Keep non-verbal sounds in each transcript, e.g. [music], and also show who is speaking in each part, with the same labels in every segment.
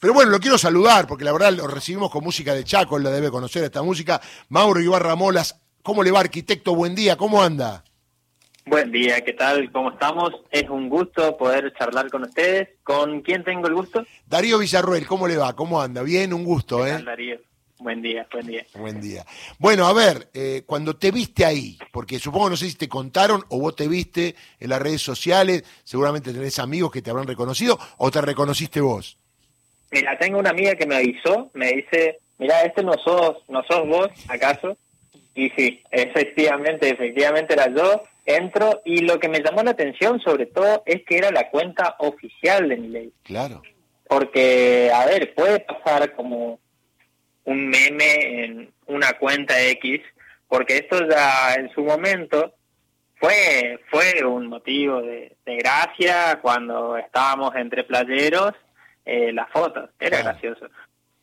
Speaker 1: Pero bueno, lo quiero saludar porque la verdad lo recibimos con música de Chaco, él la debe conocer esta música. Mauro Ibarra Molas, ¿cómo le va, arquitecto? Buen día, ¿cómo anda?
Speaker 2: Buen día, ¿qué tal? ¿Cómo estamos? Es un gusto poder charlar con ustedes. ¿Con quién tengo el gusto?
Speaker 1: Darío Villarruel, ¿cómo le va? ¿Cómo anda? Bien, un gusto,
Speaker 2: ¿Qué
Speaker 1: ¿eh?
Speaker 2: tal, Darío? Buen día, buen día.
Speaker 1: Buen día. Bueno, a ver, eh, cuando te viste ahí, porque supongo, no sé si te contaron o vos te viste en las redes sociales, seguramente tenés amigos que te habrán reconocido o te reconociste vos.
Speaker 2: Mira, tengo una amiga que me avisó, me dice, mira, este no sos, no sos vos, ¿acaso? Y sí, efectivamente, efectivamente era yo. Entro y lo que me llamó la atención sobre todo es que era la cuenta oficial de mi ley.
Speaker 1: Claro.
Speaker 2: Porque, a ver, puede pasar como un meme en una cuenta X, porque esto ya en su momento fue fue un motivo de, de gracia cuando estábamos entre playeros, eh, las fotos, era gracioso,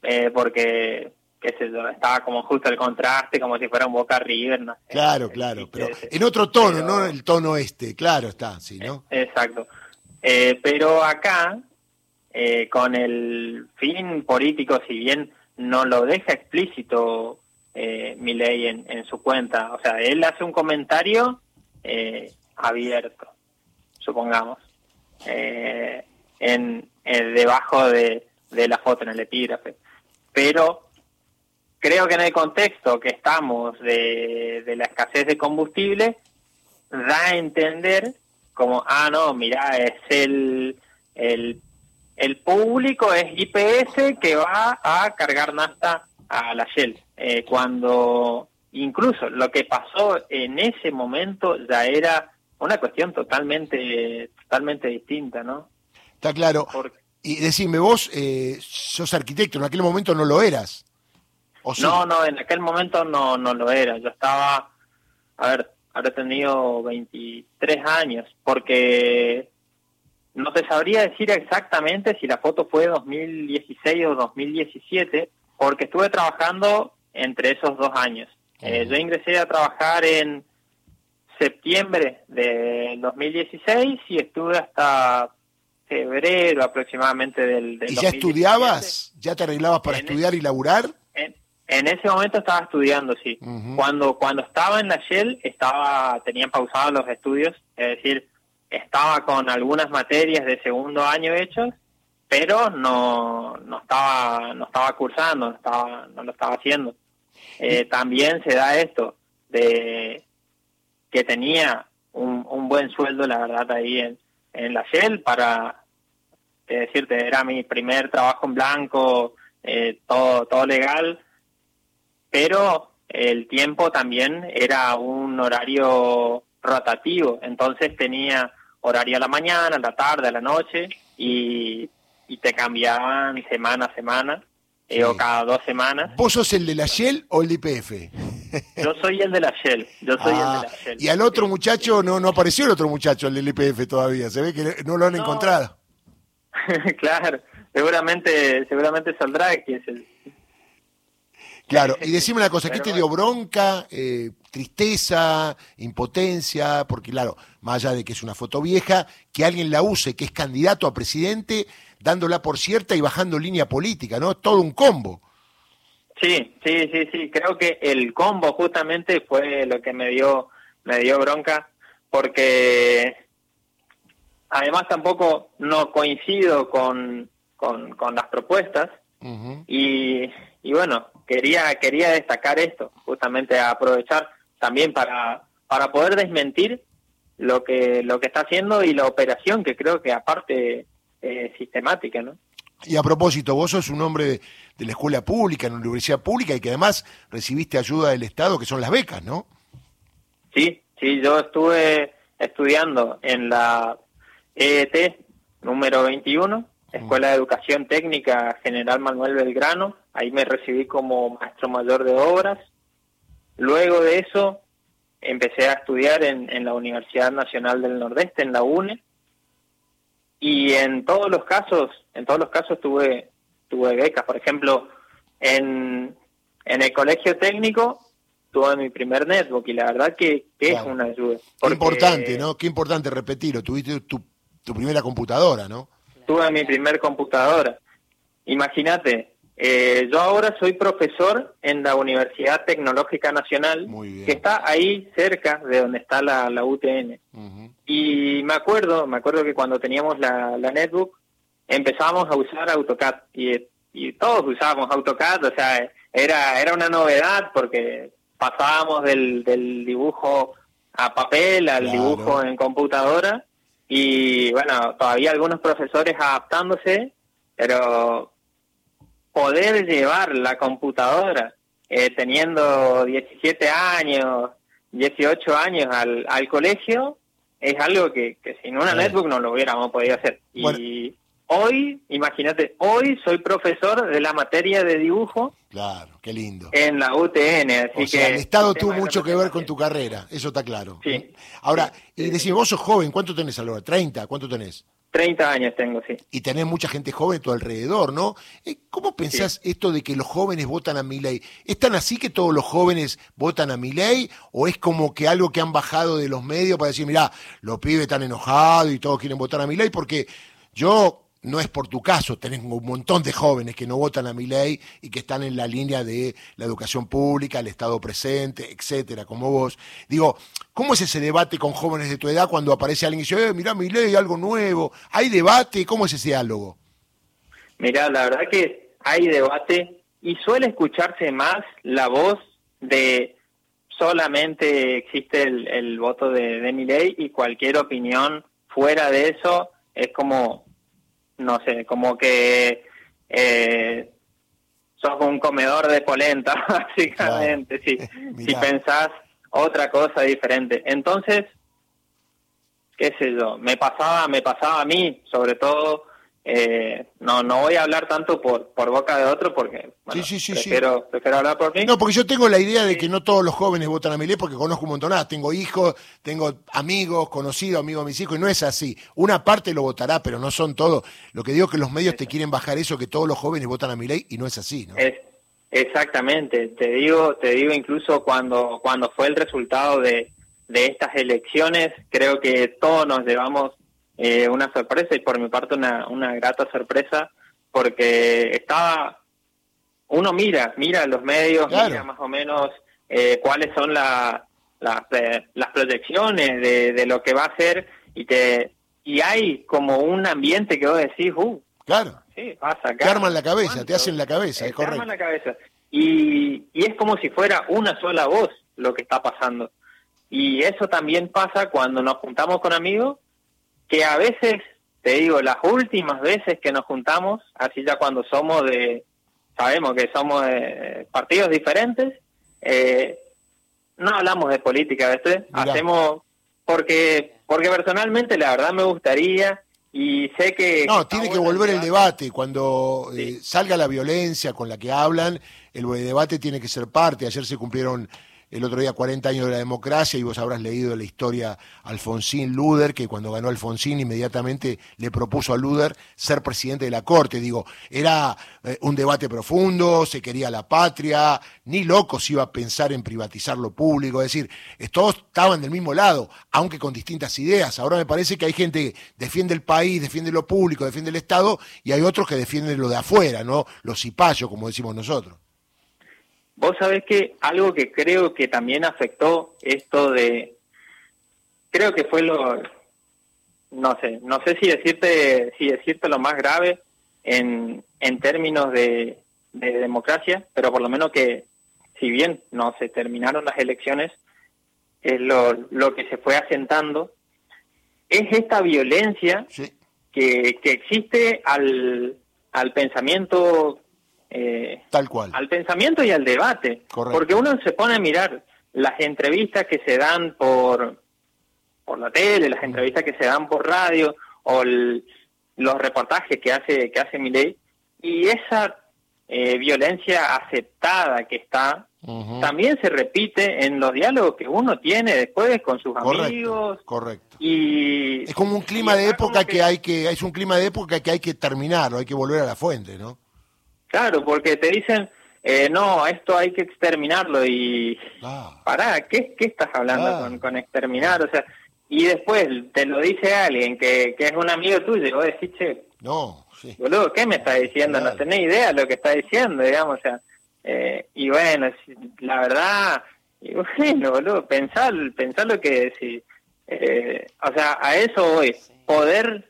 Speaker 2: eh, porque qué sé yo, estaba como justo el contraste, como si fuera un Boca River, no sé.
Speaker 1: Claro,
Speaker 2: El
Speaker 1: claro, pero en otro tono,
Speaker 2: Pero-
Speaker 1: no el tono este, claro está, sí, ¿no?
Speaker 2: Exacto. Eh, pero acá, eh, con el fin político, si bien no lo deja explícito eh, Milei en, en su cuenta, o sea, él hace un comentario eh, abierto, supongamos, eh, en, en- debajo de, de la foto, en el epígrafe. Pero creo que en el contexto que estamos de, de la escasez de combustible, da a entender como, ah, no, mira, es el, el, el público, es IPS que va a cargar nafta a la Shell. Eh, cuando incluso lo que pasó en ese momento ya era una cuestión totalmente, totalmente distinta, ¿no?
Speaker 1: Está claro.
Speaker 2: Porque
Speaker 1: Y decime, vos eh, sos arquitecto, en aquel momento no lo eras. ¿O sí?
Speaker 2: No, no, en aquel momento no, no lo era. Yo estaba, a ver, habré tenido 23 años, porque no te sabría decir exactamente si la foto fue 2016 o 2017, porque estuve trabajando entre esos dos años. Eh, yo ingresé a trabajar en septiembre de 2016 y estuve hasta febrero aproximadamente del, del
Speaker 1: ¿Y ya
Speaker 2: 2017.
Speaker 1: estudiabas? ¿Ya te arreglabas para
Speaker 2: En-
Speaker 1: estudiar y laburar?
Speaker 2: En, en ese momento estaba estudiando, sí. Cuando cuando estaba en la Shell estaba tenía pausados los estudios, es decir, estaba con algunas materias de segundo año hechos, pero no no estaba no estaba cursando, no estaba no lo estaba haciendo. Eh, también se da esto de que tenía un, un buen sueldo, la verdad, ahí en, en la Shell para eh, decirte, era mi primer trabajo en blanco, eh, todo, todo legal, pero el tiempo también era un horario rotativo, entonces tenía horario a la mañana, a la tarde, a la noche, y, y te cambiaban semana a semana, eh, o cada dos semanas.
Speaker 1: ¿Vos sos el de la Shell o el de IPF?
Speaker 2: Yo soy el de la Shell, yo soy
Speaker 1: Ah,
Speaker 2: el de la Shell.
Speaker 1: y al otro muchacho no, no apareció el otro muchacho, el del IPF todavía. Se ve que no lo han
Speaker 2: No.
Speaker 1: encontrado. [laughs]
Speaker 2: claro, seguramente seguramente saldrá que es el...
Speaker 1: Claro, y [laughs] decime una cosa, ¿qué
Speaker 2: Pero
Speaker 1: te dio bronca, eh, tristeza, impotencia? Porque claro, más allá de que es una foto vieja, que alguien la use, que es candidato a presidente, dándola por cierta y bajando línea política, ¿no? Todo un combo.
Speaker 2: Sí, sí, sí, sí, creo que el combo justamente fue lo que me dio me dio bronca porque además tampoco no coincido con, con, con las propuestas. Y, y bueno, quería quería destacar esto, justamente aprovechar también para para poder desmentir lo que lo que está haciendo y la operación que creo que aparte eh, sistemática, ¿no?
Speaker 1: Y a propósito, vos sos un hombre de, la escuela pública, en la universidad pública, y que además recibiste ayuda del Estado, que son las becas, ¿no?
Speaker 2: Sí, sí, yo estuve estudiando en la EET número 21, Escuela de Educación Técnica General Manuel Belgrano. Ahí me recibí como maestro mayor de obras. Luego de eso empecé a estudiar en, en la Universidad Nacional del Nordeste, en la UNE. Y en todos los casos, en todos los casos tuve, tuve becas. Por ejemplo, en, en el colegio técnico tuve mi primer netbook y la verdad que, que
Speaker 1: Claro.
Speaker 2: es una ayuda.
Speaker 1: Qué importante, ¿no? Qué importante repetirlo. Tuviste tu, tu primera computadora, ¿no?
Speaker 2: Tuve mi primer computadora imagínate, eh, yo ahora soy profesor en la Universidad Tecnológica Nacional, que está ahí cerca de donde está la, la UTN. Y me acuerdo, me acuerdo que cuando teníamos la, la netbook, empezamos a usar AutoCAD y, y todos usábamos AutoCAD, o sea, era, era una novedad porque pasábamos del, del dibujo a papel al dibujo en computadora y bueno, todavía algunos profesores adaptándose, pero poder llevar la computadora eh, teniendo 17 años, 18 años al, al colegio, es algo que, que sin una netbook no lo hubiéramos podido hacer. Y hoy, imagínate, hoy soy profesor de la materia de dibujo.
Speaker 1: Claro, qué lindo.
Speaker 2: En la UTN, así
Speaker 1: o sea, el Estado tuvo mucho que ver con tu carrera, eso está claro. Sí. Ahora, y decís, vos sos joven, ¿cuánto tenés ahora? ¿30? ¿Cuánto tenés?
Speaker 2: 30 años tengo, sí.
Speaker 1: Y tenés mucha gente joven a tu alrededor, ¿no? Eh, ¿Cómo pensás esto de que los jóvenes votan a mi ley? ¿Es tan así que todos los jóvenes votan a mi ley? ¿O es como que algo que han bajado de los medios para decir, mirá, los pibes están enojados y todos quieren votar a mi ley? Porque yo no es por tu caso, tenés un montón de jóvenes que no votan a mi ley y que están en la línea de la educación pública, el Estado presente, etcétera, como vos. Digo, ¿cómo es ese debate con jóvenes de tu edad cuando aparece alguien y dice, eh, mirá mi ley, algo nuevo? ¿Hay debate? ¿Cómo es ese diálogo?
Speaker 2: Mirá, la verdad que hay debate y suele escucharse más la voz de solamente existe el, voto de, de mi ley y cualquier opinión fuera de eso es como no sé, como que eh, sos un comedor de polenta, [laughs] básicamente, si, [laughs] si pensás otra cosa diferente. Entonces, qué sé yo, me pasaba, me pasaba a mí, sobre todo, eh, no no voy a hablar tanto por, por boca de otro porque prefiero, prefiero hablar por mí.
Speaker 1: No, porque yo tengo la idea de que no todos los jóvenes votan a mi ley porque conozco un montón, más. tengo hijos, tengo amigos, conocidos, amigos de mis hijos, y no es así. Una parte lo votará, pero no son todos. Lo que digo es que los medios te quieren bajar eso, que todos los jóvenes votan a mi ley, y no es así, ¿no?
Speaker 2: exactamente, te digo, te digo incluso cuando, cuando fue el resultado de, de estas elecciones, creo que todos nos llevamos eh, una sorpresa y por mi parte una, una grata sorpresa porque estaba, uno mira, mira los medios, mira más o menos eh, cuáles son la, eh, las proyecciones de, de, lo que va a ser y te y hay como un ambiente que vos decís, uh,
Speaker 1: claro, sí. Te arman la cabeza, te hacen la cabeza, es correcto.
Speaker 2: arman la cabeza. Y, y es como si fuera una sola voz lo que está pasando. Y eso también pasa cuando nos juntamos con amigos que a veces, te digo, las últimas veces que nos juntamos, así ya cuando somos de, sabemos que somos de partidos diferentes, eh, no hablamos de política, ¿ves? Hacemos, porque, porque personalmente la verdad me gustaría y sé que...
Speaker 1: No, tiene que volver el debate. Cuando eh, salga la violencia con la que hablan, el debate tiene que ser parte. Ayer se cumplieron el otro día 40 años de la democracia y vos habrás leído la historia Alfonsín Luder, que cuando ganó Alfonsín inmediatamente le propuso a Luder ser presidente de la Corte. Digo, era eh, un debate profundo, se quería la patria, ni locos iba a pensar en privatizar lo público, es decir, todos estaban del mismo lado, aunque con distintas ideas. Ahora me parece que hay gente que defiende el país, defiende lo público, defiende el Estado, y hay otros que defienden lo de afuera, ¿no? Los cipayos, como decimos nosotros.
Speaker 2: Vos sabés que algo que creo que también afectó esto de, creo que fue lo, no sé, no sé si decirte, si decirte lo más grave en, en términos de, de democracia, pero por lo menos que si bien no se terminaron las elecciones, es lo, lo que se fue asentando, es esta violencia que, que existe al, al pensamiento
Speaker 1: eh, Tal cual.
Speaker 2: al pensamiento y al debate. Porque uno se pone a mirar las entrevistas que se dan por, por la tele, las entrevistas que se dan por radio o los reportajes que hace que hace Milei y esa eh, violencia aceptada que está también se repite en los diálogos que uno tiene después con sus amigos.
Speaker 1: Correcto.
Speaker 2: Y
Speaker 1: es como un clima de época que... que... hay que es un clima de época que hay que terminar, hay que volver a la fuente, ¿no?
Speaker 2: Claro, porque te dicen, eh, no, esto hay que exterminarlo y... Ah. Pará, ¿qué, ¿qué estás hablando con, exterminar? O sea, y después te lo dice alguien que, que es un amigo tuyo y vos decís, che,
Speaker 1: no,
Speaker 2: boludo, ¿qué me está diciendo? No tenés idea de lo que está diciendo, digamos, o sea, eh, y bueno, la verdad, y bueno, boludo, pensar, pensar lo que decís, eh, o sea, a eso voy, poder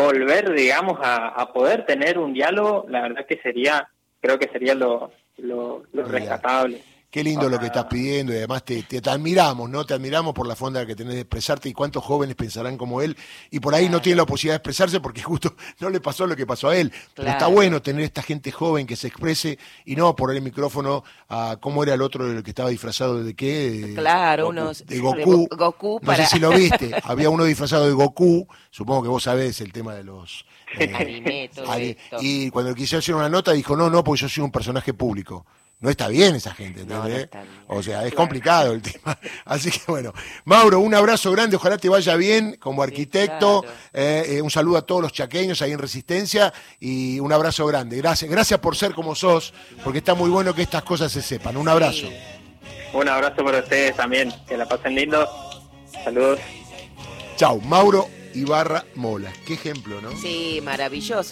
Speaker 2: volver, digamos, a, poder tener un diálogo, la verdad que sería, creo que sería lo, lo, lo rescatable.
Speaker 1: Qué lindo lo que estás pidiendo y además te, te, admiramos, ¿no? Te admiramos por la fonda que tenés de expresarte y cuántos jóvenes pensarán como él y por ahí no tienen la posibilidad de expresarse porque [laughs] justo no le pasó lo que pasó a él. Pero está bueno tener esta gente joven que se exprese y no poner el micrófono a cómo era el otro el que estaba disfrazado de qué.
Speaker 3: Claro, unos
Speaker 1: de Goku. No sé si lo [laughs] viste. Había uno disfrazado de Goku, supongo que vos sabés el tema de los...
Speaker 3: Eh,
Speaker 1: y cuando quiso hacer una nota dijo, no, no, porque yo soy un personaje público no está bien esa gente, ¿entendés? O sea, es complicado el [laughs] tema. Así que bueno, Mauro, un abrazo grande, ojalá te vaya bien como arquitecto, eh, eh, un saludo a todos los chaqueños ahí en Resistencia y un abrazo grande. Gracias, gracias por ser como sos, porque está muy bueno que estas cosas se sepan. Un abrazo.
Speaker 2: Un abrazo para ustedes también, que la pasen lindo. Saludos.
Speaker 1: Chau, Mauro Ibarra Mola. Qué ejemplo, ¿no?
Speaker 3: Sí, maravilloso.